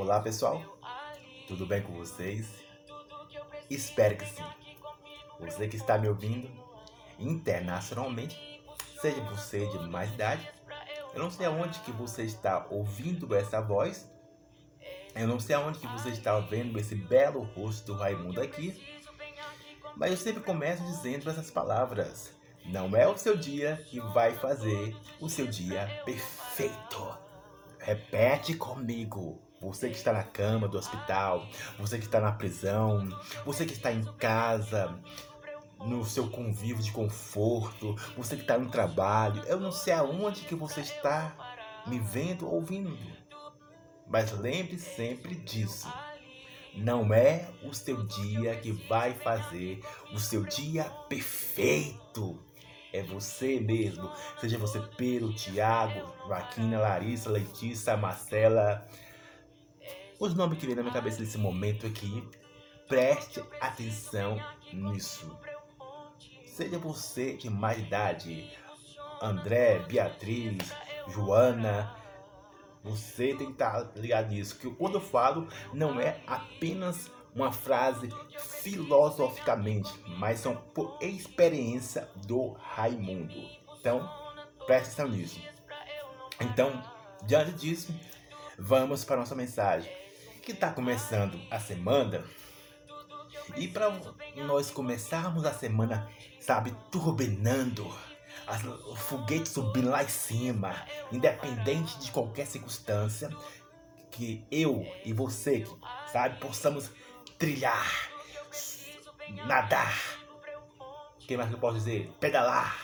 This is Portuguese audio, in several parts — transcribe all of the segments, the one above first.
Olá pessoal, tudo bem com vocês? Espero que sim. Você que está me ouvindo internacionalmente, seja você de mais idade, eu não sei aonde que você está ouvindo essa voz, eu não sei aonde que você está vendo esse belo rosto do Raimundo aqui, mas eu sempre começo dizendo essas palavras. Não é o seu dia que vai fazer o seu dia perfeito. Repete comigo. Você que está na cama do hospital, você que está na prisão, você que está em casa, no seu convívio de conforto, você que está no trabalho, eu não sei aonde que você está me vendo, ouvindo. Mas lembre sempre disso. Não é o seu dia que vai fazer o seu dia perfeito. É você mesmo. Seja você Pedro, Tiago, Joaquina, Larissa, Letícia, Marcela. Os nomes que vem na minha cabeça nesse momento aqui. Preste atenção nisso. Seja você de mais idade. André, Beatriz, Joana, você tem que estar ligado nisso. Que quando eu falo, não é apenas uma frase filosoficamente, mas são por experiência do Raimundo. Então, preste atenção nisso. Então, diante disso, vamos para a nossa mensagem. Que está começando a semana. E para nós começarmos a semana, sabe, turbinando as, o foguete subindo lá em cima, independente de qualquer circunstância, que eu e você, sabe, possamos trilhar, nadar. Que mais que eu posso dizer? Pedalar.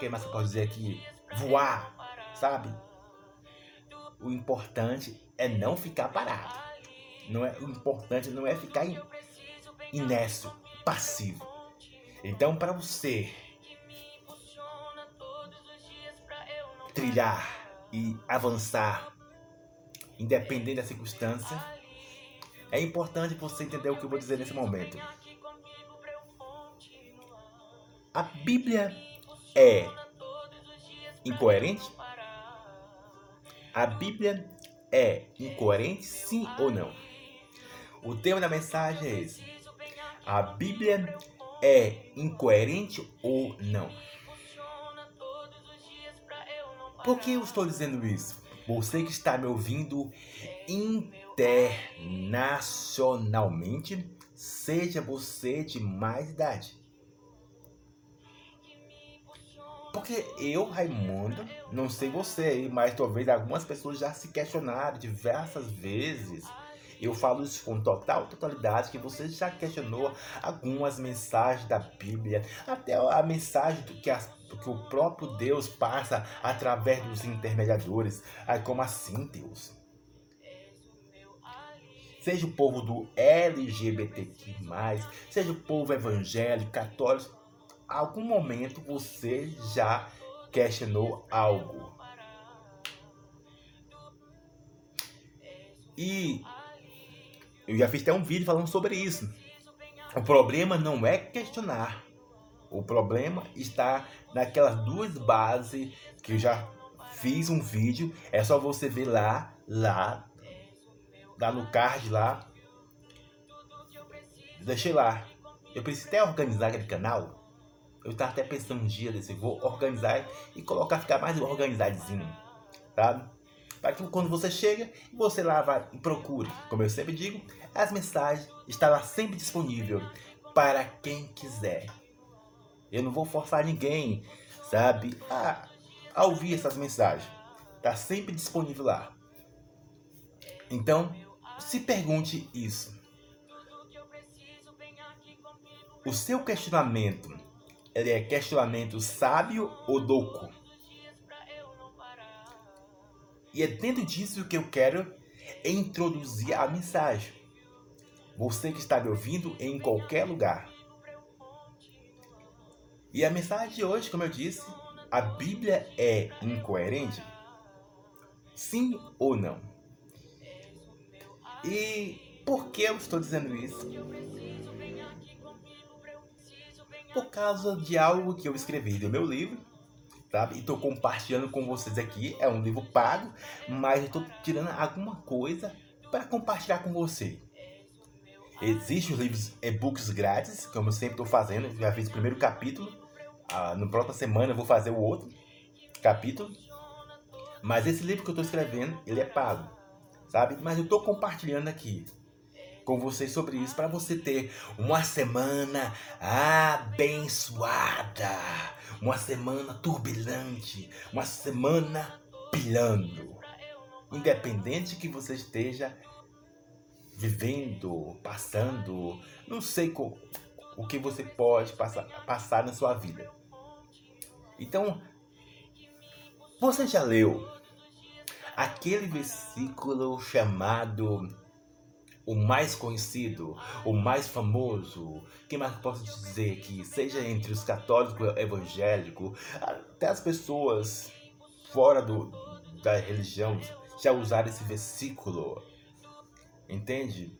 Que mais que eu posso dizer aqui? Voar, sabe? O importante é não ficar parado. Não é, o importante não é ficar inércio, passivo. Então, para você trilhar e avançar, independente da circunstância, é importante você entender o que eu vou dizer nesse momento. A Bíblia é incoerente? A Bíblia é incoerente, sim ou não? O tema da mensagem é esse. A Bíblia é incoerente ou não? Por que eu estou dizendo isso? Você que está me ouvindo internacionalmente, seja você de mais idade. Porque eu, Raimundo, não sei você aí, mas talvez algumas pessoas já se questionaram diversas vezes. Eu falo isso com total totalidade, que você já questionou algumas mensagens da Bíblia, até a mensagem que as que o próprio Deus passa através dos intermediadores. Aí como assim, Deus? Seja o povo do LGBTQ+, seja o povo evangélico, católico, algum momento você já questionou algo. E eu já fiz até um vídeo falando sobre isso. O problema não é questionar. O problema está naquelas duas bases que eu já fiz um vídeo. É só você ver lá, lá, lá no card lá. Deixei lá. Eu preciso até organizar aquele canal. Eu estava até pensando um dia desse, vou organizar e colocar, ficar mais organizadinho, tá? Para que quando você chega, você lá vai e procure. Como eu sempre digo, as mensagens estão lá sempre disponível para quem quiser. Eu não vou forçar ninguém, sabe, a, a ouvir essas mensagens. Tá sempre disponível lá. Então, se pergunte isso. O seu questionamento, ele é questionamento sábio ou louco? E é dentro disso que eu quero introduzir a mensagem. Você que está me ouvindo em qualquer lugar. E a mensagem de hoje, como eu disse, a Bíblia é incoerente? Sim ou não? E por que eu estou dizendo isso? Por causa de algo que eu escrevi no meu livro, sabe? E estou compartilhando com vocês aqui. É um livro pago, mas estou tirando alguma coisa para compartilhar com você. Existem os livros e-books grátis, como eu sempre estou fazendo. já fiz o primeiro capítulo. Ah, no próxima semana eu vou fazer o outro capítulo. Mas esse livro que eu estou escrevendo, ele é pago, sabe? Mas eu estou compartilhando aqui com vocês sobre isso para você ter uma semana abençoada, uma semana turbulente, uma semana pilhando. Independente que você esteja vivendo, passando, não sei o, o que você pode passar, passar na sua vida. Então, você já leu aquele versículo chamado o mais conhecido, o mais famoso, que mais posso dizer que seja entre os católicos evangélicos, até as pessoas fora do, da religião já usaram esse versículo. Entende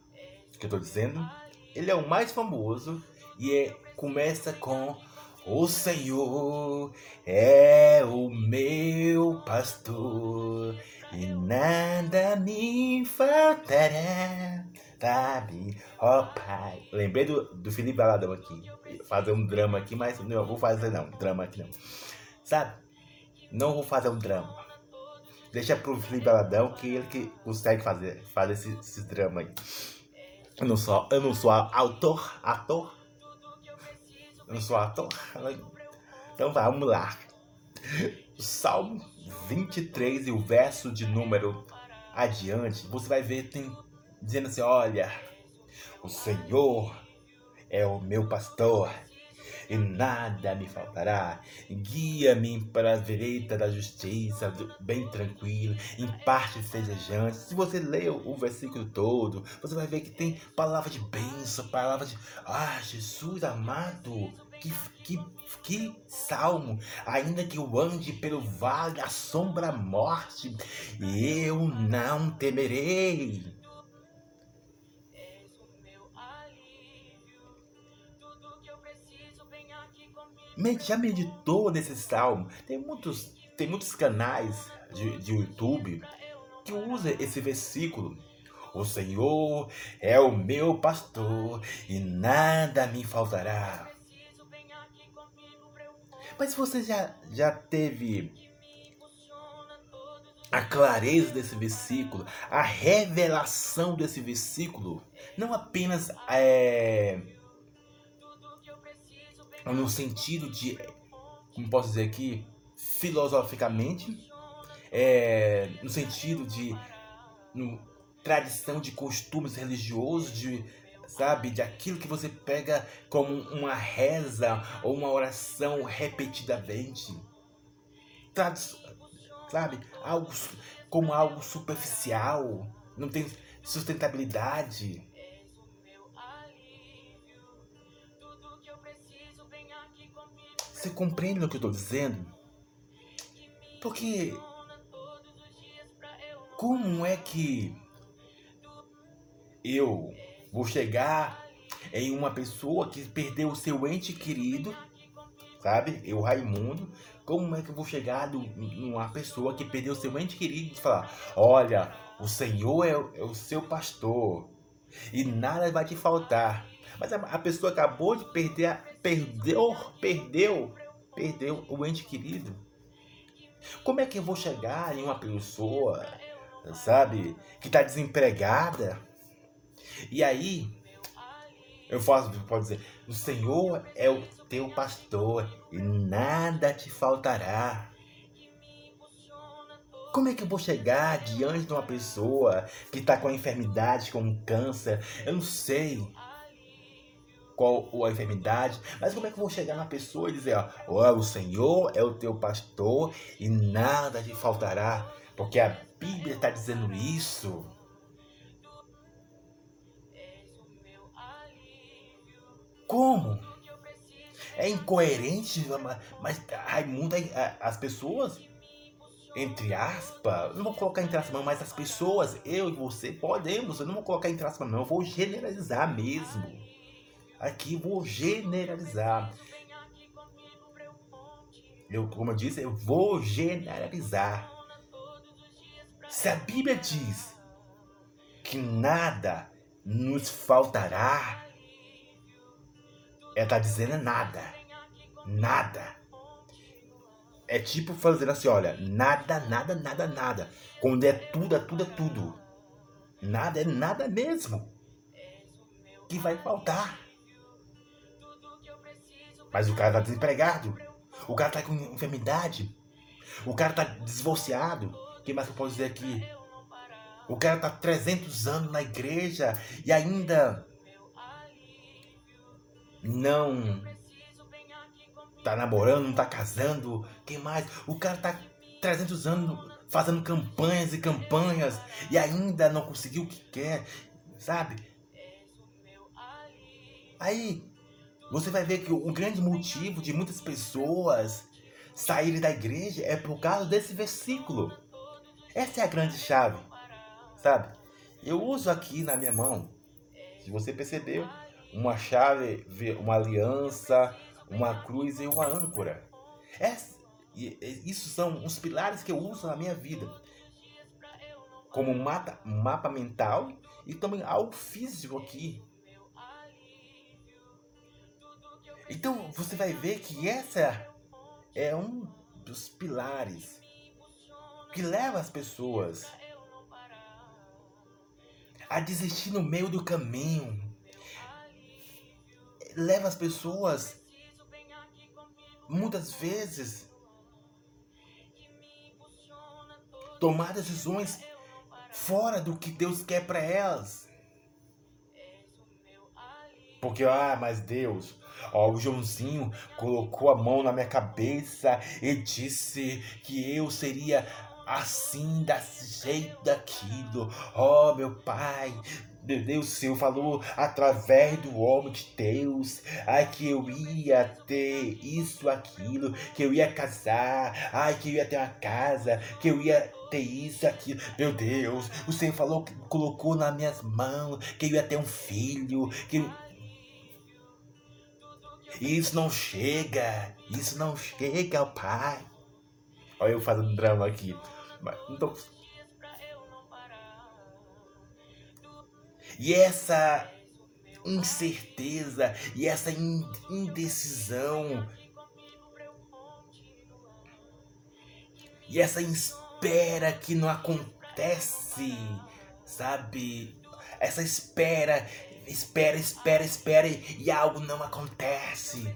o que eu estou dizendo? Ele é o mais famoso e é, começa com o Senhor é o meu pastor e nada me faltará. Sabe, ó oh, pai. Lembrei do, do Felipe Baladão aqui. Fazer um drama aqui, mas não vou fazer não. Drama aqui não. Sabe? Não vou fazer um drama. Deixa pro Felipe Baladão que ele que consegue fazer, fazer esse, esse drama aí. Eu não sou, eu não sou autor, ator. Eu não sou ator. Então vamos lá. Salmo 23 e o verso de número adiante, você vai ver tem dizendo assim: Olha, o Senhor é o meu pastor e nada me faltará. Guia-me para a vereida da justiça, bem tranquilo, em parte festejante. Se você ler o versículo todo, você vai ver que tem palavra de bênção, palavra de Ah, Jesus amado. Que, que, que salmo! Ainda que eu ande pelo vale da sombra morte, eu não temerei já meditou nesse salmo? Tem muitos, tem muitos canais de, de YouTube que usam esse versículo. O Senhor é o meu pastor e nada me faltará. Mas você já, já teve a clareza desse versículo, a revelação desse versículo, não apenas é, no sentido de, como posso dizer aqui, filosoficamente, é, no sentido de no, tradição de costumes religiosos, de sabe, de aquilo que você pega como uma reza ou uma oração repetidamente, Trad sabe, algo como algo superficial, não tem sustentabilidade. Você compreende o que eu estou dizendo? Porque como é que eu vou chegar em uma pessoa que perdeu o seu ente querido, sabe? Eu, Raimundo, como é que eu vou chegar numa pessoa que perdeu o seu ente querido e falar: Olha, o Senhor é, é o seu pastor e nada vai te faltar. Mas a pessoa acabou de perder, perdeu, perdeu, perdeu o ente querido. Como é que eu vou chegar em uma pessoa, sabe, que está desempregada? E aí, eu posso, pode dizer, o Senhor é o teu pastor e nada te faltará. Como é que eu vou chegar diante de uma pessoa que está com a enfermidade, com um câncer? Eu não sei qual a enfermidade, mas como é que eu vou chegar na pessoa e dizer, ó, o Senhor é o teu pastor e nada te faltará, porque a Bíblia está dizendo isso. Como? É incoerente, mas Raimundo, as pessoas, entre aspas, não vou colocar entre aspas, mas as pessoas, eu e você, podemos, eu não vou colocar entre aspas, não, eu vou generalizar mesmo. Aqui vou generalizar. eu, como eu disse, eu vou generalizar. Se a Bíblia diz que nada nos faltará, ela está dizendo nada. Nada. É tipo fazendo assim, olha, nada, nada, nada, nada. Quando é tudo, é tudo, é tudo. Nada é nada mesmo. Que vai faltar. Mas o cara tá desempregado. O cara tá com enfermidade. O cara tá divorciado. Que mais eu posso dizer aqui? O cara tá 300 anos na igreja e ainda não tá namorando, não tá casando. Quem mais? O cara tá 300 anos fazendo campanhas e campanhas e ainda não conseguiu o que quer, sabe? Aí você vai ver que o grande motivo de muitas pessoas saírem da igreja é por causa desse versículo. Essa é a grande chave, sabe? Eu uso aqui na minha mão, se você percebeu, uma chave, uma aliança, uma cruz e uma âncora. Essa, isso são os pilares que eu uso na minha vida. Como mapa, mapa mental e também algo físico aqui. Então você vai ver que essa é um dos pilares que leva as pessoas a desistir no meio do caminho. Leva as pessoas muitas vezes tomar decisões fora do que Deus quer para elas. Porque, ah, mas Deus, ó, o Joãozinho colocou a mão na minha cabeça e disse que eu seria assim, desse jeito, daquilo. Ó, oh, meu pai, Deus, Senhor falou através do homem de Deus, ai que eu ia ter isso, aquilo, que eu ia casar, ai que eu ia ter uma casa, que eu ia ter isso, aquilo. Meu Deus, o Senhor falou, colocou nas minhas mãos, que eu ia ter um filho, que isso não chega, isso não chega ao Pai. Olha eu fazendo drama aqui. Mas, então, E essa incerteza e essa indecisão e essa espera que não acontece, sabe? Essa espera, espera, espera, espera e algo não acontece.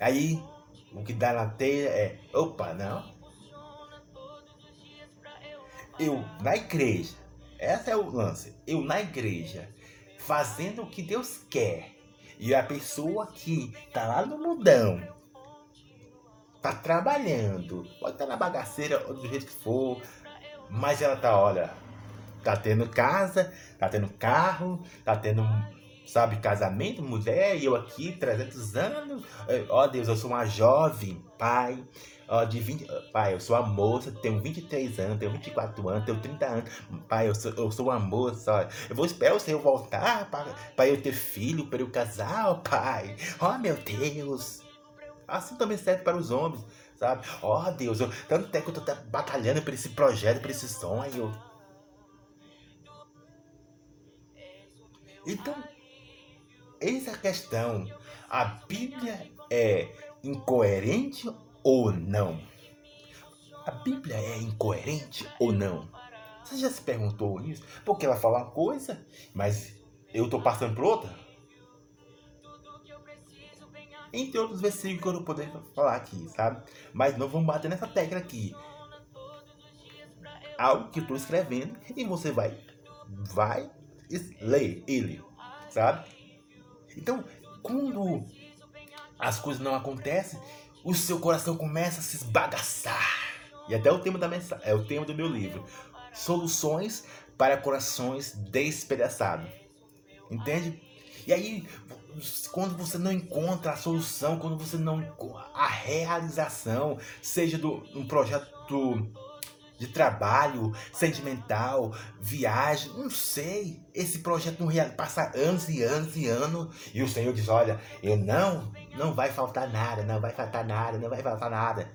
Aí o que dá na teia é, opa, não. Eu na igreja esse é o lance. Eu na igreja, fazendo o que Deus quer. E a pessoa que tá lá no mudão, tá trabalhando, pode estar tá na bagaceira ou do jeito que for, mas ela tá, olha, tá tendo casa, tá tendo carro, tá tendo, sabe, casamento, mulher, e eu aqui, 300 anos, ó Deus, eu sou uma jovem, pai, ó, de 20. Pai, eu sou a moça, tenho 23 anos, tenho 24 anos, tenho 30 anos. Pai, eu sou, eu sou uma moça, ó. Eu vou esperar o Senhor voltar para eu ter filho, para eu casar, ó, pai. Ó, meu Deus. Assim também serve para os homens, sabe? Ó, Deus, eu, tanto tempo que eu tô batalhando por esse projeto, por esse sonho. Então, eis a questão. A Bíblia é incoerente ou não? A Bíblia é incoerente ou não? Você já se perguntou isso? Porque ela fala uma coisa, mas eu estou passando por outra? Entre outros versículos que eu não poderia falar aqui, sabe? Mas não vamos bater nessa tecla aqui. Algo que eu estou escrevendo e você vai, vai ler ele, sabe? Então, quando as coisas não acontecem, o seu coração começa a se esbagaçar. E até o tema da mensagem, é o tema do meu livro. Soluções para corações despedaçados. Entende? E aí, quando você não encontra a solução, quando você não a realização, seja do um projeto de trabalho, sentimental, viagem, não sei. Esse projeto não realiza, passa anos e anos e anos e o Senhor diz: Olha, eu não, não vai faltar nada, não vai faltar nada, não vai faltar nada.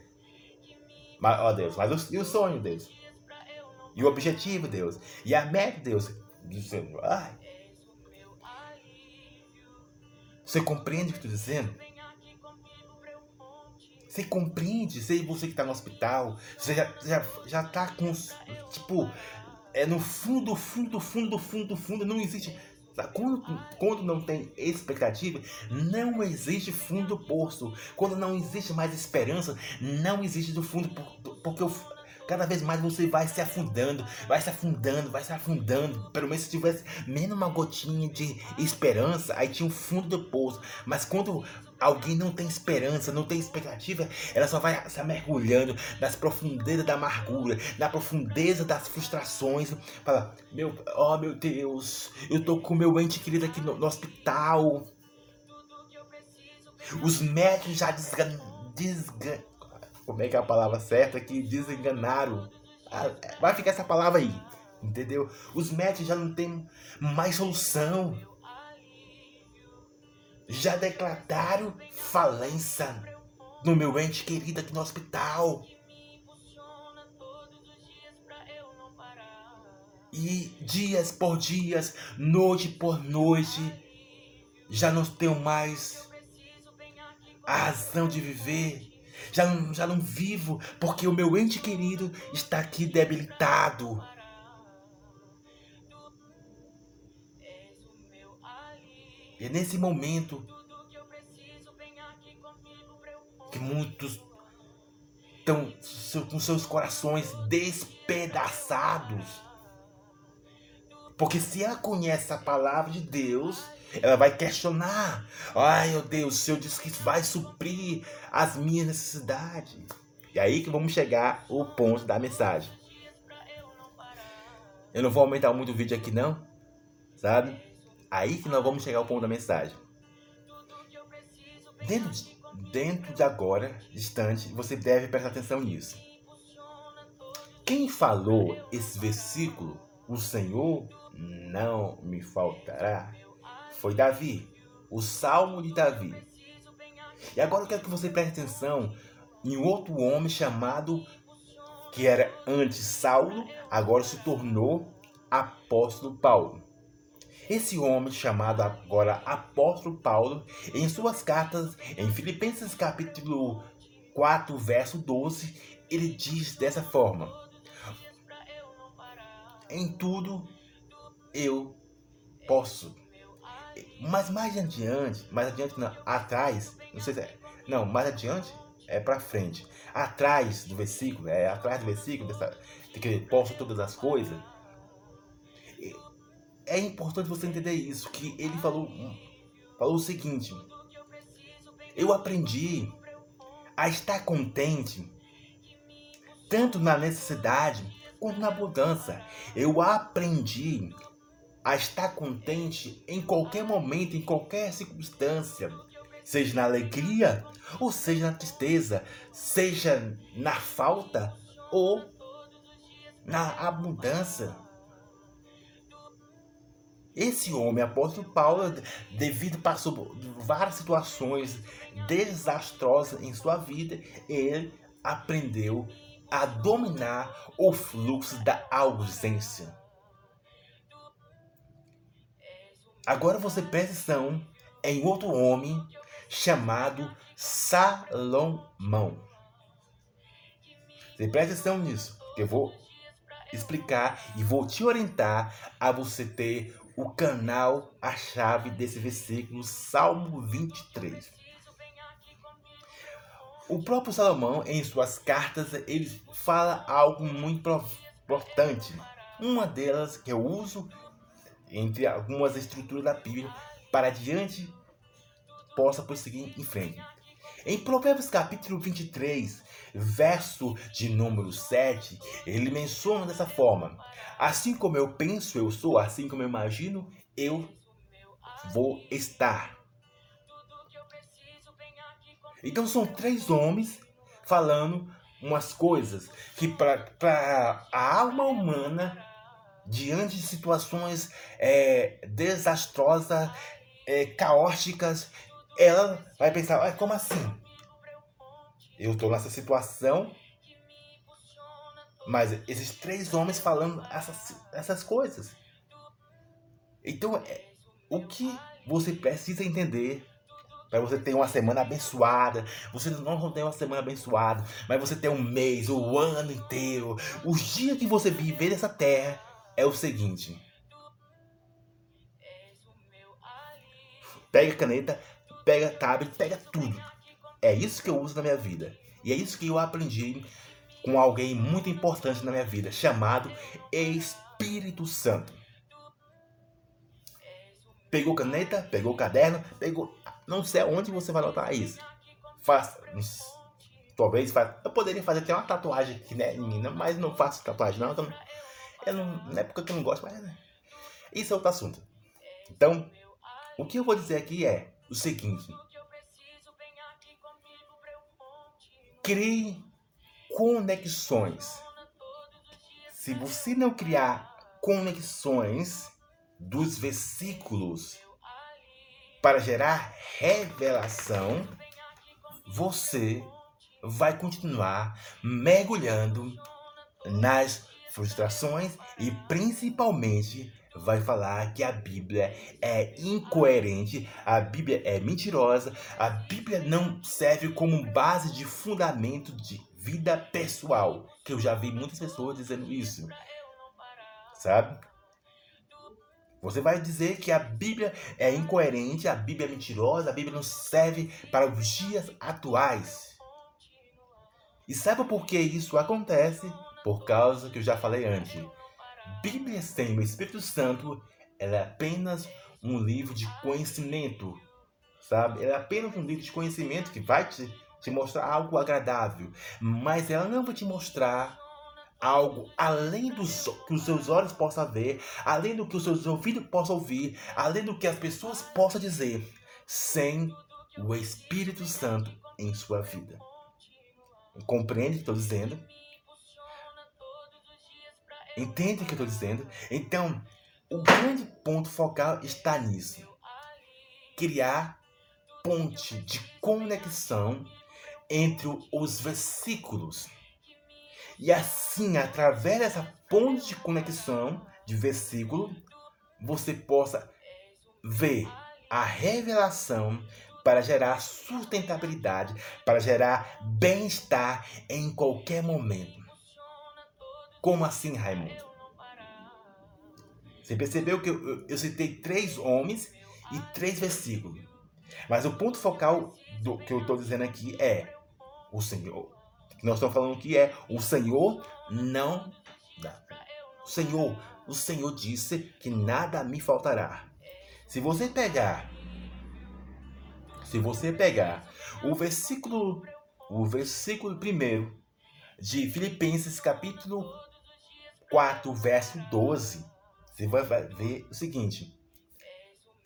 Mas, ó Deus, mas o, e o sonho, Deus? E o objetivo, Deus? E a meta, Deus? Do Senhor? Ai. Você compreende o que estou dizendo? Você compreende? Sei você que está no hospital, você já, já, já tá com. Tipo, é no fundo, fundo, fundo, fundo, fundo, não existe. Quando, quando não tem expectativa, não existe fundo do poço. Quando não existe mais esperança, não existe do fundo, porque o, cada vez mais você vai se afundando, vai se afundando, vai se afundando. Pelo menos se tivesse menos uma gotinha de esperança, aí tinha um fundo do poço. Mas quando alguém não tem esperança, não tem expectativa, ela só vai se mergulhando nas profundezas da amargura, na profundeza das frustrações. Fala, meu, oh meu Deus, eu tô com meu ente querido aqui no, no hospital. Os médicos já desgan... desgan como é que é a palavra certa que desenganaram. Ah, vai ficar essa palavra aí, entendeu? Os médicos já não tem mais solução. Já declararam falência no meu ente querido aqui no hospital. E dias por dias, noite por noite, já não tenho mais a razão de viver já não, já não vivo porque o meu ente querido está aqui debilitado. E é nesse momento que muitos estão com seus corações despedaçados. Porque se ela conhece a palavra de Deus, ela vai questionar. Ai, meu Deus, o Senhor disse que vai suprir as minhas necessidades. E aí que vamos chegar ao ponto da mensagem. Eu não vou aumentar muito o vídeo aqui não, sabe? Aí que nós vamos chegar ao ponto da mensagem. Dentro de, dentro de agora, distante, você deve prestar atenção nisso. Quem falou esse versículo, o Senhor não me faltará, foi Davi, o Salmo de Davi. E agora eu quero que você preste atenção em outro homem chamado, que era antes Saulo, agora se tornou apóstolo Paulo. Esse homem chamado agora apóstolo Paulo, em suas cartas, em Filipenses capítulo 4, verso 12, ele diz dessa forma: Em tudo eu posso mas mais adiante, mais adiante não, atrás, não sei se é, não, mais adiante é para frente. Atrás do versículo, é atrás do versículo dessa, de que posso todas as coisas. É importante você entender isso, que ele falou, falou o seguinte: eu aprendi a estar contente tanto na necessidade quanto na abundância. Eu aprendi a estar contente em qualquer momento, em qualquer circunstância, seja na alegria ou seja na tristeza, seja na falta ou na abundância. Esse homem, apóstolo Paulo, devido passou várias situações desastrosas em sua vida, ele aprendeu a dominar o fluxo da ausência. Agora você presta atenção em outro homem chamado Salomão. Você presta atenção nisso, que eu vou explicar e vou te orientar a você ter o canal, a chave desse versículo, Salmo 23. O próprio Salomão, em suas cartas, ele fala algo muito importante. Uma delas que eu uso entre algumas estruturas da Bíblia para adiante possa prosseguir em frente. Em Provérbios capítulo 23, verso de número 7, ele menciona dessa forma: Assim como eu penso, eu sou, assim como eu imagino, eu vou estar. Então são três homens falando umas coisas que para a alma humana, diante de situações é, desastrosas, é, caóticas, ela vai pensar, ah, como assim? Eu estou nessa situação, mas esses três homens falando essas, essas coisas. Então, é, o que você precisa entender para você ter uma semana abençoada. Você não tem uma semana abençoada, mas você tem um mês, o ano inteiro. O dia que você viver nessa terra é o seguinte. Pega caneta, pega tablet, pega tudo. É isso que eu uso na minha vida. E é isso que eu aprendi com alguém muito importante na minha vida, chamado Espírito Santo. Pegou caneta, pegou caderno, pegou não sei aonde você vai notar isso. Faça. Talvez faça. Eu poderia fazer até uma tatuagem aqui, né, menina? Mas não faço tatuagem, não. Então, eu não, não é porque eu não gosto, mas. Né? Isso é outro assunto. Então, o que eu vou dizer aqui é o seguinte: crie conexões. Se você não criar conexões dos versículos para gerar revelação, você vai continuar mergulhando nas frustrações e principalmente vai falar que a Bíblia é incoerente, a Bíblia é mentirosa, a Bíblia não serve como base de fundamento de vida pessoal, que eu já vi muitas pessoas dizendo isso. Sabe? Você vai dizer que a Bíblia é incoerente, a Bíblia é mentirosa, a Bíblia não serve para os dias atuais. E sabe por que isso acontece? Por causa que eu já falei antes. Bíblia sem o Espírito Santo, ela é apenas um livro de conhecimento, sabe? Ela é apenas um livro de conhecimento que vai te, te mostrar algo agradável, mas ela não vai te mostrar algo além do que os seus olhos possam ver, além do que os seus ouvidos possam ouvir, além do que as pessoas possam dizer, sem o Espírito Santo em sua vida. Compreende o que estou dizendo? Entende o que eu estou dizendo? Então, o grande ponto focal está nisso. Criar ponte de conexão entre os versículos e assim, através dessa ponte de conexão de versículo, você possa ver a revelação para gerar sustentabilidade, para gerar bem-estar em qualquer momento. Como assim, Raimundo? Você percebeu que eu, eu, eu citei três homens e três versículos. Mas o ponto focal do que eu estou dizendo aqui é o Senhor nós estamos falando que é o Senhor não dá. O Senhor, o Senhor disse que nada me faltará. Se você pegar, se você pegar o versículo, o versículo primeiro de Filipenses capítulo 4, verso 12, você vai ver o seguinte: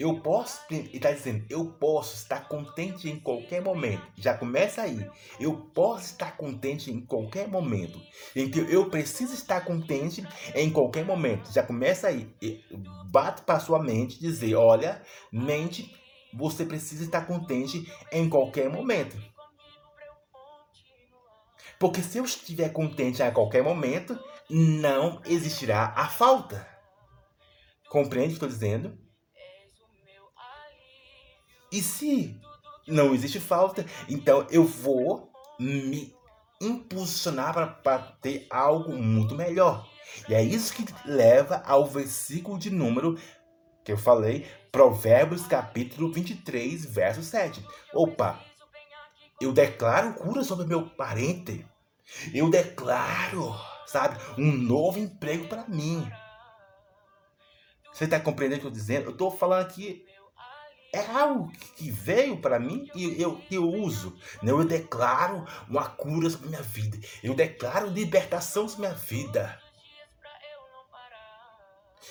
eu posso, ele está dizendo, eu posso estar contente em qualquer momento. Já começa aí. Eu posso estar contente em qualquer momento. Então eu preciso estar contente em qualquer momento. Já começa aí. Bate para sua mente dizer, olha, mente, você precisa estar contente em qualquer momento. Porque se eu estiver contente a qualquer momento, não existirá a falta. Compreende o que estou dizendo? E se não existe falta, então eu vou me impulsionar para ter algo muito melhor. E é isso que leva ao versículo de número que eu falei, Provérbios capítulo 23, verso 7. Opa! Eu declaro cura sobre meu parente. Eu declaro, sabe, um novo emprego para mim. Você está compreendendo o que eu estou dizendo? Eu estou falando aqui é algo que veio para mim e eu, eu uso. Eu declaro uma cura sobre minha vida. Eu declaro libertação sobre minha vida.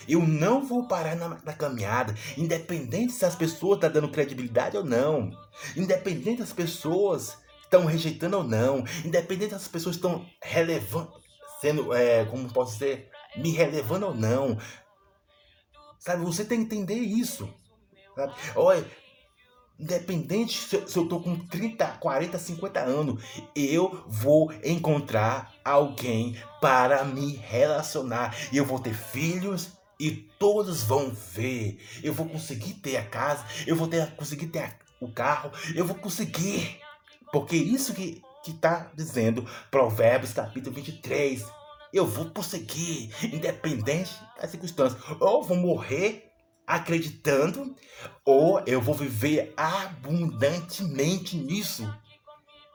Eu não vou parar na, na, caminhada, independente se as pessoas estão tá dando credibilidade ou não. Independente das pessoas estão rejeitando ou não, independente das pessoas estão relevando, sendo, é, como posso dizer, me relevando ou não. Sabe, você tem que entender isso. Sabe? Olha, independente se eu, se eu tô com 30, 40, 50 anos, eu vou encontrar alguém para me relacionar. E eu vou ter filhos e todos vão ver. Eu vou conseguir ter a casa, eu vou ter, conseguir ter a, o carro, eu vou conseguir. Porque isso que que está dizendo Provérbios capítulo 23. Eu vou prosseguir, independente das circunstâncias. Ou vou morrer acreditando, ou eu vou viver abundantemente nisso.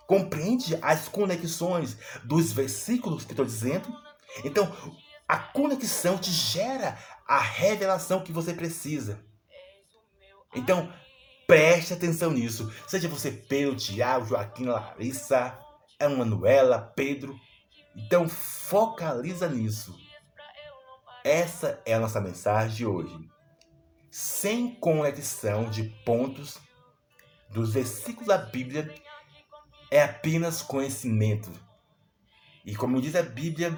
Compreende as conexões dos versículos que estou dizendo? Então, a conexão te gera a revelação que você precisa. Então, preste atenção nisso. Seja você Pedro, Tiago, Joaquim, Larissa, Emanuela, Pedro. Então, focaliza nisso. Essa é a nossa mensagem de hoje. Sem conexão de pontos dos versículos da Bíblia é apenas conhecimento. E como diz a Bíblia,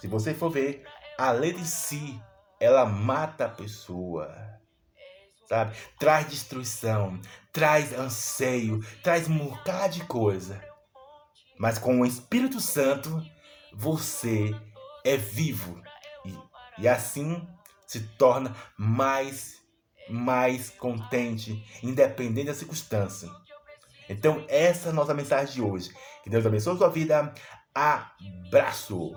se você for ver, a lei de si ela mata a pessoa. Sabe? Traz destruição, traz anseio, traz um bocado de coisa. Mas com o Espírito Santo, você é vivo. E, e assim se torna mais, mais contente, independente da circunstância. Então, essa é a nossa mensagem de hoje. Que Deus abençoe a sua vida. Abraço!